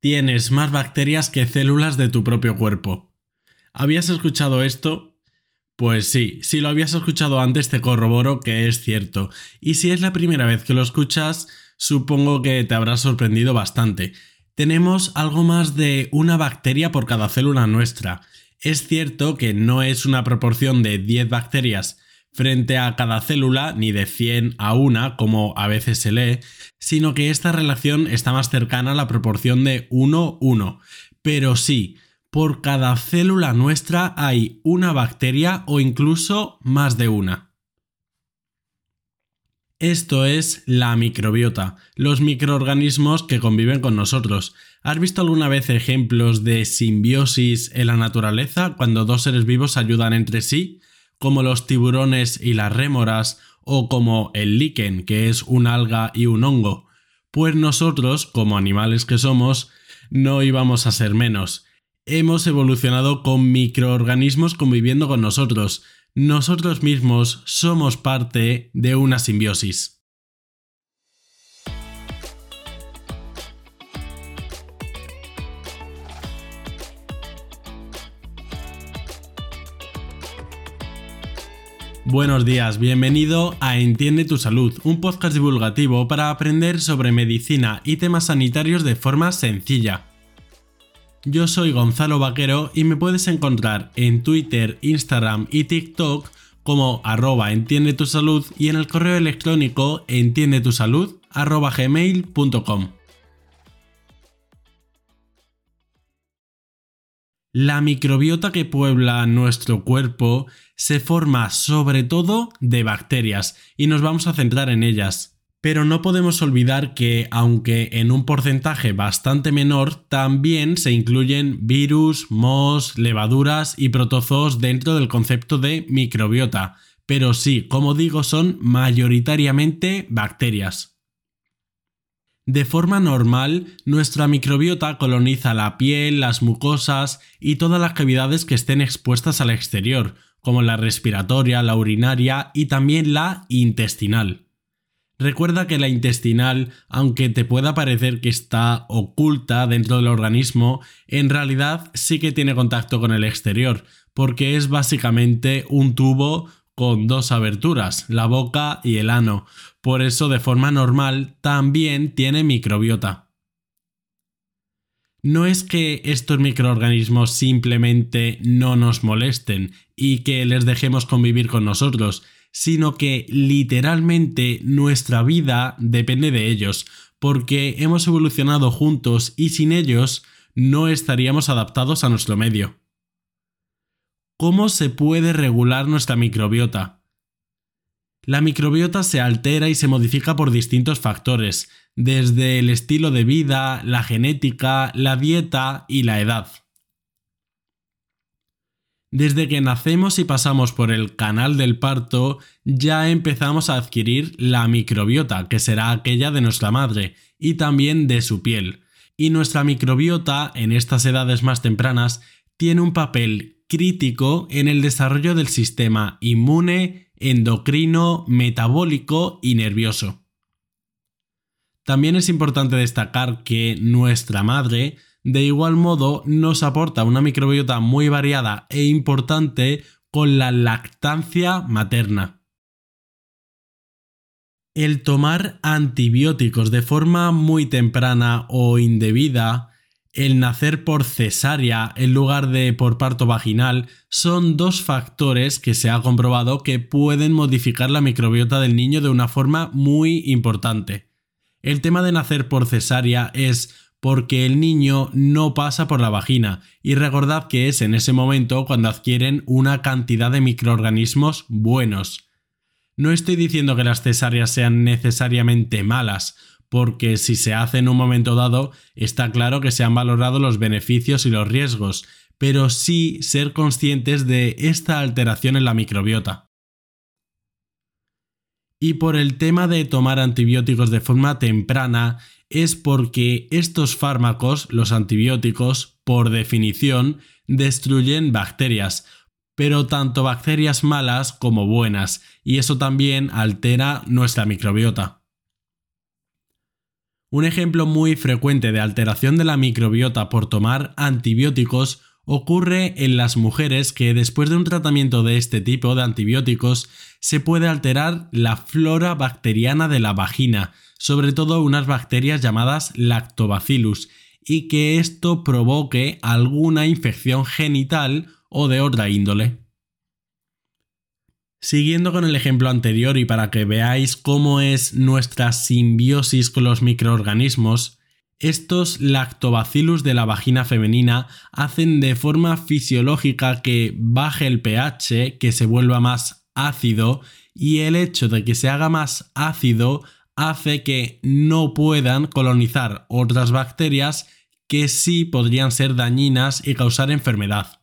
Tienes más bacterias que células de tu propio cuerpo. ¿Habías escuchado esto? Pues sí, si lo habías escuchado antes te corroboro que es cierto. Y si es la primera vez que lo escuchas, supongo que te habrá sorprendido bastante. Tenemos algo más de una bacteria por cada célula nuestra. Es cierto que no es una proporción de 10 bacterias frente a cada célula, ni de 100 a 1, como a veces se lee, sino que esta relación está más cercana a la proporción de 1-1. Pero sí, por cada célula nuestra hay una bacteria o incluso más de una. Esto es la microbiota, los microorganismos que conviven con nosotros. ¿Has visto alguna vez ejemplos de simbiosis en la naturaleza cuando dos seres vivos ayudan entre sí? Como los tiburones y las rémoras, o como el líquen, que es un alga y un hongo. Pues nosotros, como animales que somos, no íbamos a ser menos. Hemos evolucionado con microorganismos conviviendo con nosotros. Nosotros mismos somos parte de una simbiosis. Buenos días, bienvenido a Entiende tu Salud, un podcast divulgativo para aprender sobre medicina y temas sanitarios de forma sencilla. Yo soy Gonzalo Vaquero y me puedes encontrar en Twitter, Instagram y TikTok como arroba entiende tu salud y en el correo electrónico entiendetusalud arroba gmail.com. La microbiota que puebla nuestro cuerpo se forma sobre todo de bacterias y nos vamos a centrar en ellas. Pero no podemos olvidar que, aunque en un porcentaje bastante menor, también se incluyen virus, mos, levaduras y protozoos dentro del concepto de microbiota. Pero sí, como digo, son mayoritariamente bacterias. De forma normal, nuestra microbiota coloniza la piel, las mucosas y todas las cavidades que estén expuestas al exterior, como la respiratoria, la urinaria y también la intestinal. Recuerda que la intestinal, aunque te pueda parecer que está oculta dentro del organismo, en realidad sí que tiene contacto con el exterior, porque es básicamente un tubo con dos aberturas, la boca y el ano. Por eso, de forma normal, también tiene microbiota. No es que estos microorganismos simplemente no nos molesten y que les dejemos convivir con nosotros, sino que literalmente nuestra vida depende de ellos, porque hemos evolucionado juntos y sin ellos no estaríamos adaptados a nuestro medio. ¿Cómo se puede regular nuestra microbiota? La microbiota se altera y se modifica por distintos factores, desde el estilo de vida, la genética, la dieta y la edad. Desde que nacemos y pasamos por el canal del parto, ya empezamos a adquirir la microbiota, que será aquella de nuestra madre, y también de su piel. Y nuestra microbiota, en estas edades más tempranas, tiene un papel crítico en el desarrollo del sistema inmune, endocrino, metabólico y nervioso. También es importante destacar que nuestra madre, de igual modo, nos aporta una microbiota muy variada e importante con la lactancia materna. El tomar antibióticos de forma muy temprana o indebida el nacer por cesárea en lugar de por parto vaginal son dos factores que se ha comprobado que pueden modificar la microbiota del niño de una forma muy importante. El tema de nacer por cesárea es porque el niño no pasa por la vagina y recordad que es en ese momento cuando adquieren una cantidad de microorganismos buenos. No estoy diciendo que las cesáreas sean necesariamente malas, porque si se hace en un momento dado, está claro que se han valorado los beneficios y los riesgos, pero sí ser conscientes de esta alteración en la microbiota. Y por el tema de tomar antibióticos de forma temprana, es porque estos fármacos, los antibióticos, por definición, destruyen bacterias, pero tanto bacterias malas como buenas, y eso también altera nuestra microbiota. Un ejemplo muy frecuente de alteración de la microbiota por tomar antibióticos ocurre en las mujeres que después de un tratamiento de este tipo de antibióticos se puede alterar la flora bacteriana de la vagina, sobre todo unas bacterias llamadas lactobacillus, y que esto provoque alguna infección genital o de otra índole. Siguiendo con el ejemplo anterior y para que veáis cómo es nuestra simbiosis con los microorganismos, estos lactobacillus de la vagina femenina hacen de forma fisiológica que baje el pH, que se vuelva más ácido, y el hecho de que se haga más ácido hace que no puedan colonizar otras bacterias que sí podrían ser dañinas y causar enfermedad.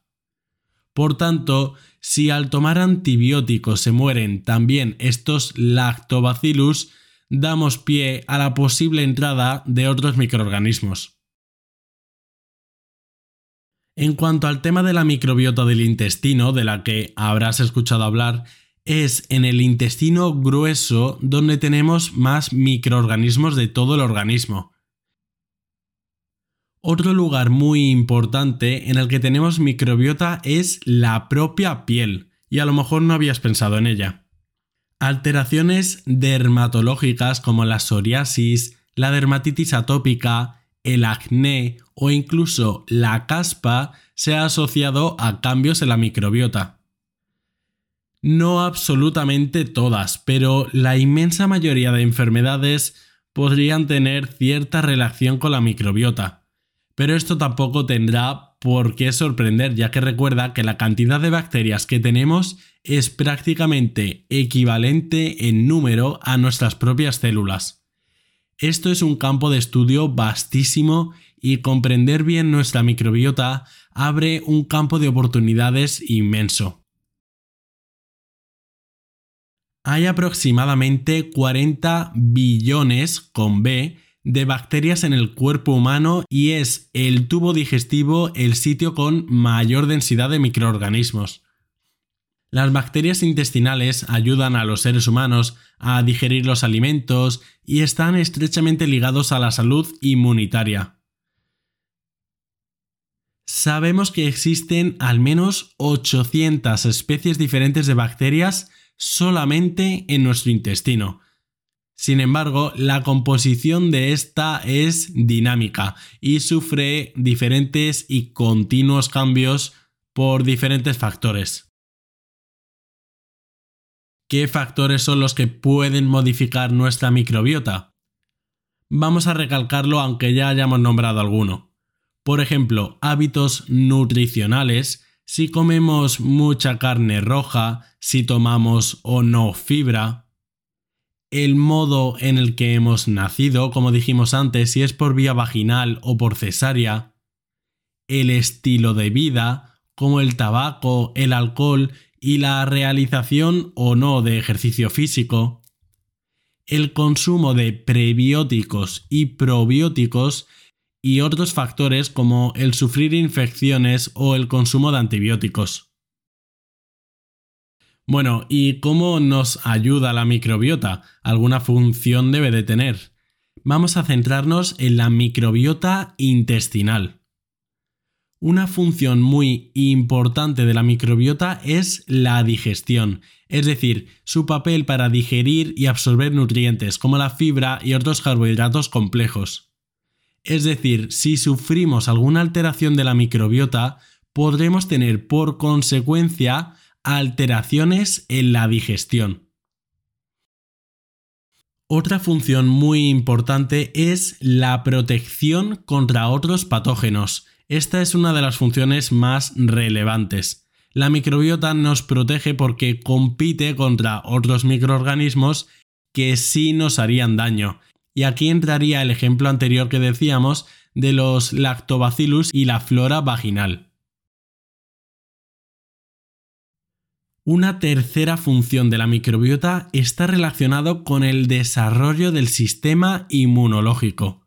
Por tanto, si al tomar antibióticos se mueren también estos lactobacillus, damos pie a la posible entrada de otros microorganismos. En cuanto al tema de la microbiota del intestino, de la que habrás escuchado hablar, es en el intestino grueso donde tenemos más microorganismos de todo el organismo. Otro lugar muy importante en el que tenemos microbiota es la propia piel, y a lo mejor no habías pensado en ella. Alteraciones dermatológicas como la psoriasis, la dermatitis atópica, el acné o incluso la caspa se ha asociado a cambios en la microbiota. No absolutamente todas, pero la inmensa mayoría de enfermedades podrían tener cierta relación con la microbiota. Pero esto tampoco tendrá por qué sorprender, ya que recuerda que la cantidad de bacterias que tenemos es prácticamente equivalente en número a nuestras propias células. Esto es un campo de estudio vastísimo y comprender bien nuestra microbiota abre un campo de oportunidades inmenso. Hay aproximadamente 40 billones con B de bacterias en el cuerpo humano y es el tubo digestivo el sitio con mayor densidad de microorganismos. Las bacterias intestinales ayudan a los seres humanos a digerir los alimentos y están estrechamente ligados a la salud inmunitaria. Sabemos que existen al menos 800 especies diferentes de bacterias solamente en nuestro intestino, sin embargo, la composición de esta es dinámica y sufre diferentes y continuos cambios por diferentes factores. ¿Qué factores son los que pueden modificar nuestra microbiota? Vamos a recalcarlo aunque ya hayamos nombrado alguno. Por ejemplo, hábitos nutricionales, si comemos mucha carne roja, si tomamos o no fibra, el modo en el que hemos nacido, como dijimos antes, si es por vía vaginal o por cesárea, el estilo de vida, como el tabaco, el alcohol y la realización o no de ejercicio físico, el consumo de prebióticos y probióticos y otros factores como el sufrir infecciones o el consumo de antibióticos. Bueno, ¿y cómo nos ayuda la microbiota? ¿Alguna función debe de tener? Vamos a centrarnos en la microbiota intestinal. Una función muy importante de la microbiota es la digestión, es decir, su papel para digerir y absorber nutrientes como la fibra y otros carbohidratos complejos. Es decir, si sufrimos alguna alteración de la microbiota, podremos tener por consecuencia alteraciones en la digestión. Otra función muy importante es la protección contra otros patógenos. Esta es una de las funciones más relevantes. La microbiota nos protege porque compite contra otros microorganismos que sí nos harían daño. Y aquí entraría el ejemplo anterior que decíamos de los lactobacillus y la flora vaginal. Una tercera función de la microbiota está relacionado con el desarrollo del sistema inmunológico.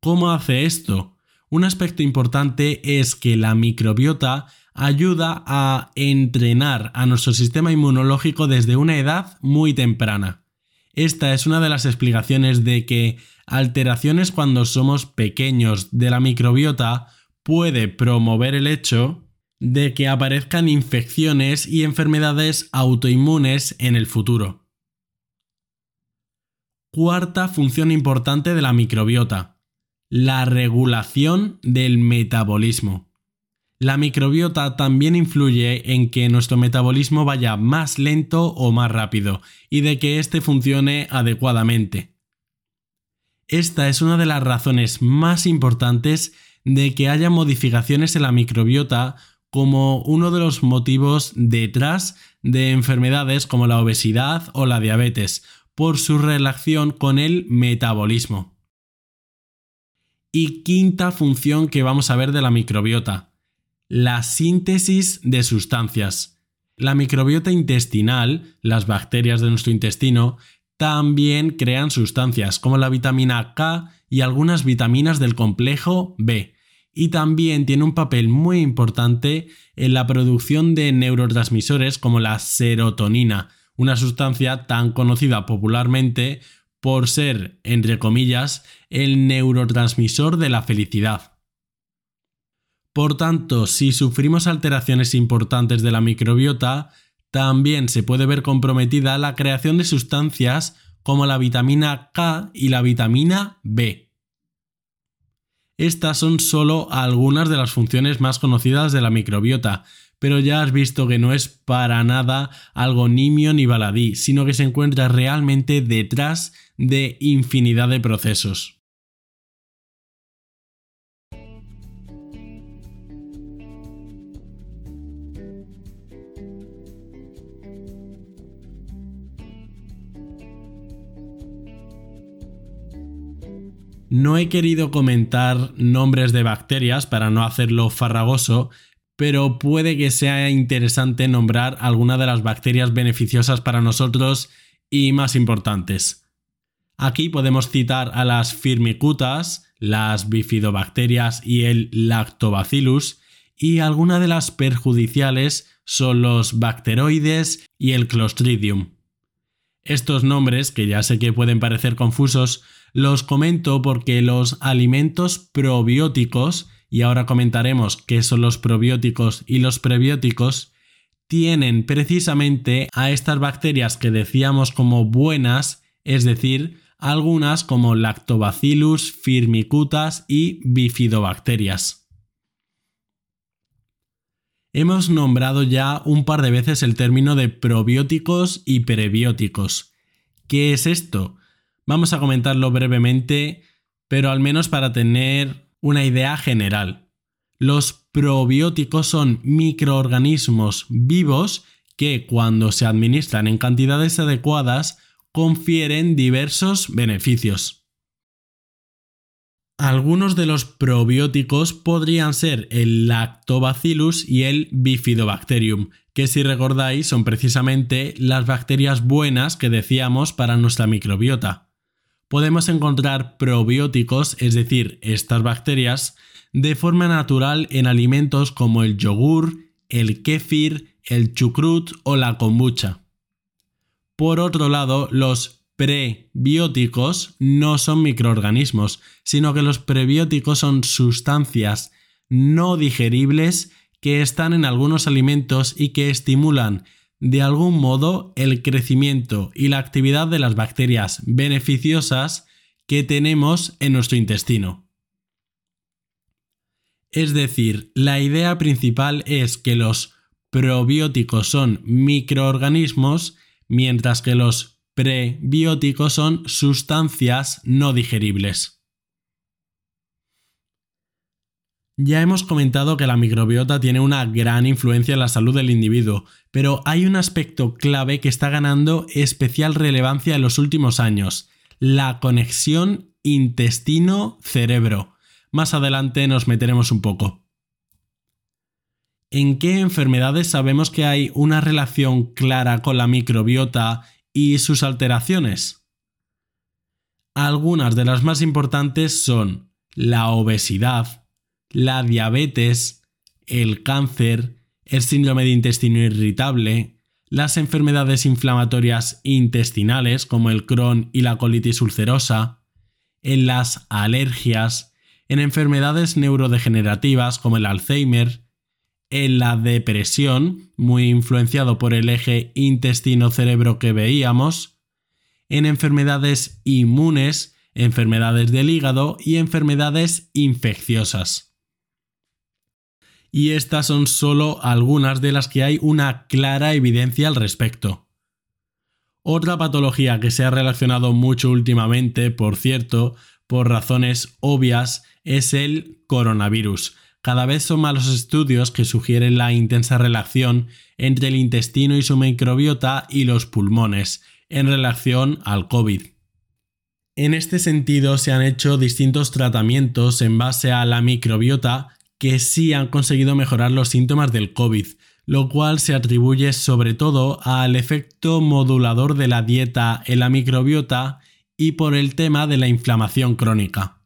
¿Cómo hace esto? Un aspecto importante es que la microbiota ayuda a entrenar a nuestro sistema inmunológico desde una edad muy temprana. Esta es una de las explicaciones de que alteraciones cuando somos pequeños de la microbiota puede promover el hecho de que aparezcan infecciones y enfermedades autoinmunes en el futuro. Cuarta función importante de la microbiota, la regulación del metabolismo. La microbiota también influye en que nuestro metabolismo vaya más lento o más rápido y de que éste funcione adecuadamente. Esta es una de las razones más importantes de que haya modificaciones en la microbiota como uno de los motivos detrás de enfermedades como la obesidad o la diabetes, por su relación con el metabolismo. Y quinta función que vamos a ver de la microbiota, la síntesis de sustancias. La microbiota intestinal, las bacterias de nuestro intestino, también crean sustancias como la vitamina K y algunas vitaminas del complejo B, y también tiene un papel muy importante en la producción de neurotransmisores como la serotonina, una sustancia tan conocida popularmente por ser, entre comillas, el neurotransmisor de la felicidad. Por tanto, si sufrimos alteraciones importantes de la microbiota, también se puede ver comprometida la creación de sustancias como la vitamina K y la vitamina B. Estas son solo algunas de las funciones más conocidas de la microbiota, pero ya has visto que no es para nada algo nimio ni baladí, sino que se encuentra realmente detrás de infinidad de procesos. No he querido comentar nombres de bacterias para no hacerlo farragoso, pero puede que sea interesante nombrar alguna de las bacterias beneficiosas para nosotros y más importantes. Aquí podemos citar a las firmicutas, las bifidobacterias y el lactobacillus, y algunas de las perjudiciales son los bacteroides y el clostridium. Estos nombres, que ya sé que pueden parecer confusos, los comento porque los alimentos probióticos, y ahora comentaremos qué son los probióticos y los prebióticos, tienen precisamente a estas bacterias que decíamos como buenas, es decir, algunas como Lactobacillus, Firmicutas y Bifidobacterias. Hemos nombrado ya un par de veces el término de probióticos y prebióticos. ¿Qué es esto? Vamos a comentarlo brevemente, pero al menos para tener una idea general. Los probióticos son microorganismos vivos que cuando se administran en cantidades adecuadas confieren diversos beneficios. Algunos de los probióticos podrían ser el Lactobacillus y el Bifidobacterium, que si recordáis son precisamente las bacterias buenas que decíamos para nuestra microbiota podemos encontrar probióticos, es decir, estas bacterias, de forma natural en alimentos como el yogur, el kéfir, el chucrut o la kombucha. Por otro lado, los prebióticos no son microorganismos, sino que los prebióticos son sustancias no digeribles que están en algunos alimentos y que estimulan de algún modo el crecimiento y la actividad de las bacterias beneficiosas que tenemos en nuestro intestino. Es decir, la idea principal es que los probióticos son microorganismos, mientras que los prebióticos son sustancias no digeribles. Ya hemos comentado que la microbiota tiene una gran influencia en la salud del individuo, pero hay un aspecto clave que está ganando especial relevancia en los últimos años, la conexión intestino-cerebro. Más adelante nos meteremos un poco. ¿En qué enfermedades sabemos que hay una relación clara con la microbiota y sus alteraciones? Algunas de las más importantes son la obesidad, la diabetes, el cáncer, el síndrome de intestino irritable, las enfermedades inflamatorias intestinales como el Crohn y la colitis ulcerosa, en las alergias, en enfermedades neurodegenerativas como el Alzheimer, en la depresión, muy influenciado por el eje intestino-cerebro que veíamos, en enfermedades inmunes, enfermedades del hígado y enfermedades infecciosas. Y estas son solo algunas de las que hay una clara evidencia al respecto. Otra patología que se ha relacionado mucho últimamente, por cierto, por razones obvias, es el coronavirus. Cada vez son más los estudios que sugieren la intensa relación entre el intestino y su microbiota y los pulmones, en relación al COVID. En este sentido se han hecho distintos tratamientos en base a la microbiota que sí han conseguido mejorar los síntomas del COVID, lo cual se atribuye sobre todo al efecto modulador de la dieta en la microbiota y por el tema de la inflamación crónica.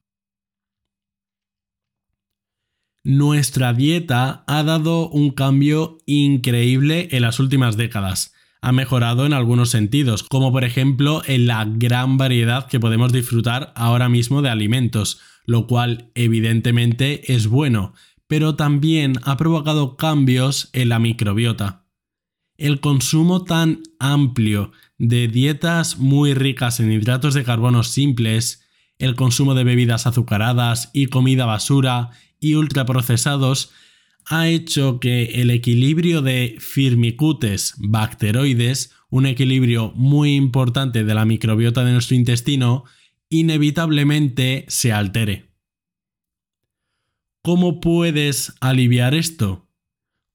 Nuestra dieta ha dado un cambio increíble en las últimas décadas. Ha mejorado en algunos sentidos, como por ejemplo en la gran variedad que podemos disfrutar ahora mismo de alimentos, lo cual evidentemente es bueno, pero también ha provocado cambios en la microbiota. El consumo tan amplio de dietas muy ricas en hidratos de carbono simples, el consumo de bebidas azucaradas y comida basura y ultraprocesados ha hecho que el equilibrio de firmicutes bacteroides, un equilibrio muy importante de la microbiota de nuestro intestino, inevitablemente se altere. ¿Cómo puedes aliviar esto?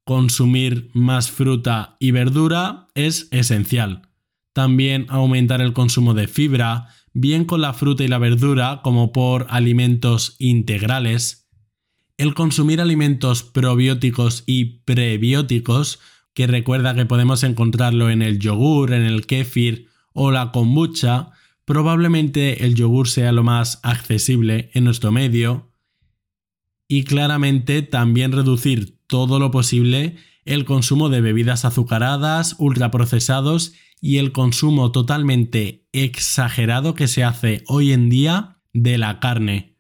Consumir más fruta y verdura es esencial. También aumentar el consumo de fibra, bien con la fruta y la verdura como por alimentos integrales. El consumir alimentos probióticos y prebióticos, que recuerda que podemos encontrarlo en el yogur, en el kéfir o la kombucha, probablemente el yogur sea lo más accesible en nuestro medio y claramente también reducir todo lo posible el consumo de bebidas azucaradas, ultraprocesados y el consumo totalmente exagerado que se hace hoy en día de la carne.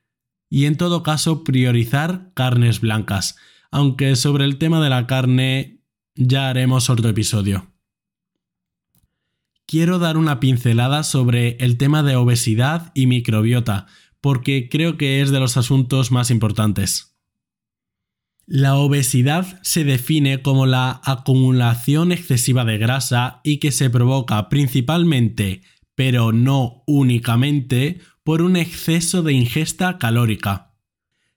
Y en todo caso priorizar carnes blancas, aunque sobre el tema de la carne ya haremos otro episodio. Quiero dar una pincelada sobre el tema de obesidad y microbiota, porque creo que es de los asuntos más importantes. La obesidad se define como la acumulación excesiva de grasa y que se provoca principalmente, pero no únicamente, por un exceso de ingesta calórica.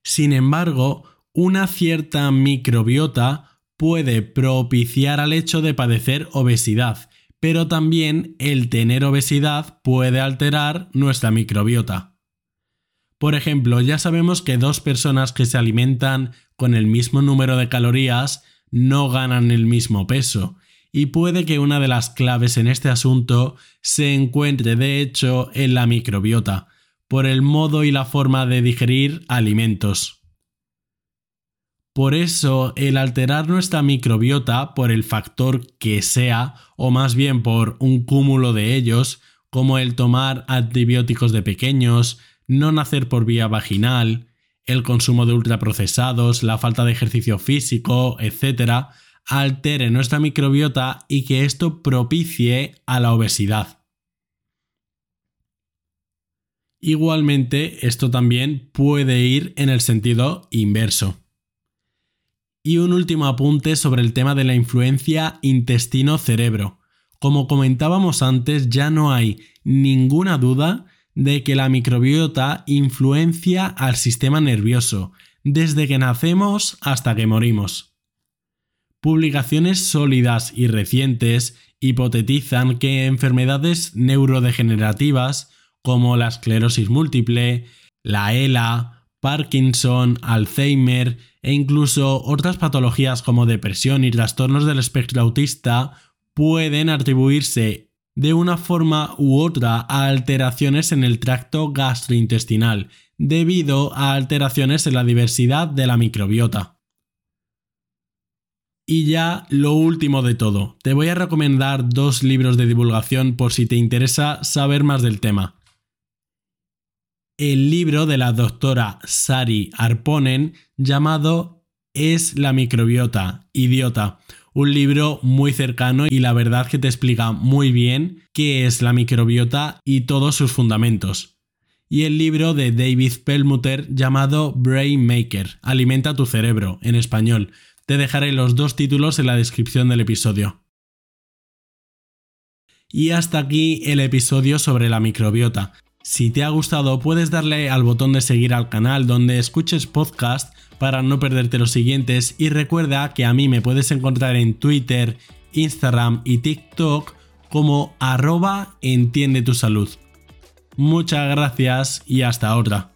Sin embargo, una cierta microbiota puede propiciar al hecho de padecer obesidad, pero también el tener obesidad puede alterar nuestra microbiota. Por ejemplo, ya sabemos que dos personas que se alimentan con el mismo número de calorías no ganan el mismo peso, y puede que una de las claves en este asunto se encuentre de hecho en la microbiota, por el modo y la forma de digerir alimentos. Por eso, el alterar nuestra microbiota por el factor que sea, o más bien por un cúmulo de ellos, como el tomar antibióticos de pequeños, no nacer por vía vaginal, el consumo de ultraprocesados, la falta de ejercicio físico, etc., altere nuestra microbiota y que esto propicie a la obesidad. Igualmente, esto también puede ir en el sentido inverso. Y un último apunte sobre el tema de la influencia intestino-cerebro. Como comentábamos antes, ya no hay ninguna duda de que la microbiota influencia al sistema nervioso, desde que nacemos hasta que morimos. Publicaciones sólidas y recientes hipotetizan que enfermedades neurodegenerativas como la esclerosis múltiple, la ELA, Parkinson, Alzheimer e incluso otras patologías como depresión y trastornos del espectro autista pueden atribuirse de una forma u otra a alteraciones en el tracto gastrointestinal, debido a alteraciones en la diversidad de la microbiota. Y ya lo último de todo, te voy a recomendar dos libros de divulgación por si te interesa saber más del tema. El libro de la doctora Sari Arponen llamado Es la microbiota, idiota. Un libro muy cercano y la verdad que te explica muy bien qué es la microbiota y todos sus fundamentos. Y el libro de David Perlmutter llamado Brain Maker, Alimenta tu cerebro, en español te dejaré los dos títulos en la descripción del episodio. Y hasta aquí el episodio sobre la microbiota. Si te ha gustado puedes darle al botón de seguir al canal donde escuches podcast para no perderte los siguientes y recuerda que a mí me puedes encontrar en Twitter, Instagram y TikTok como arroba entiende tu salud. Muchas gracias y hasta otra.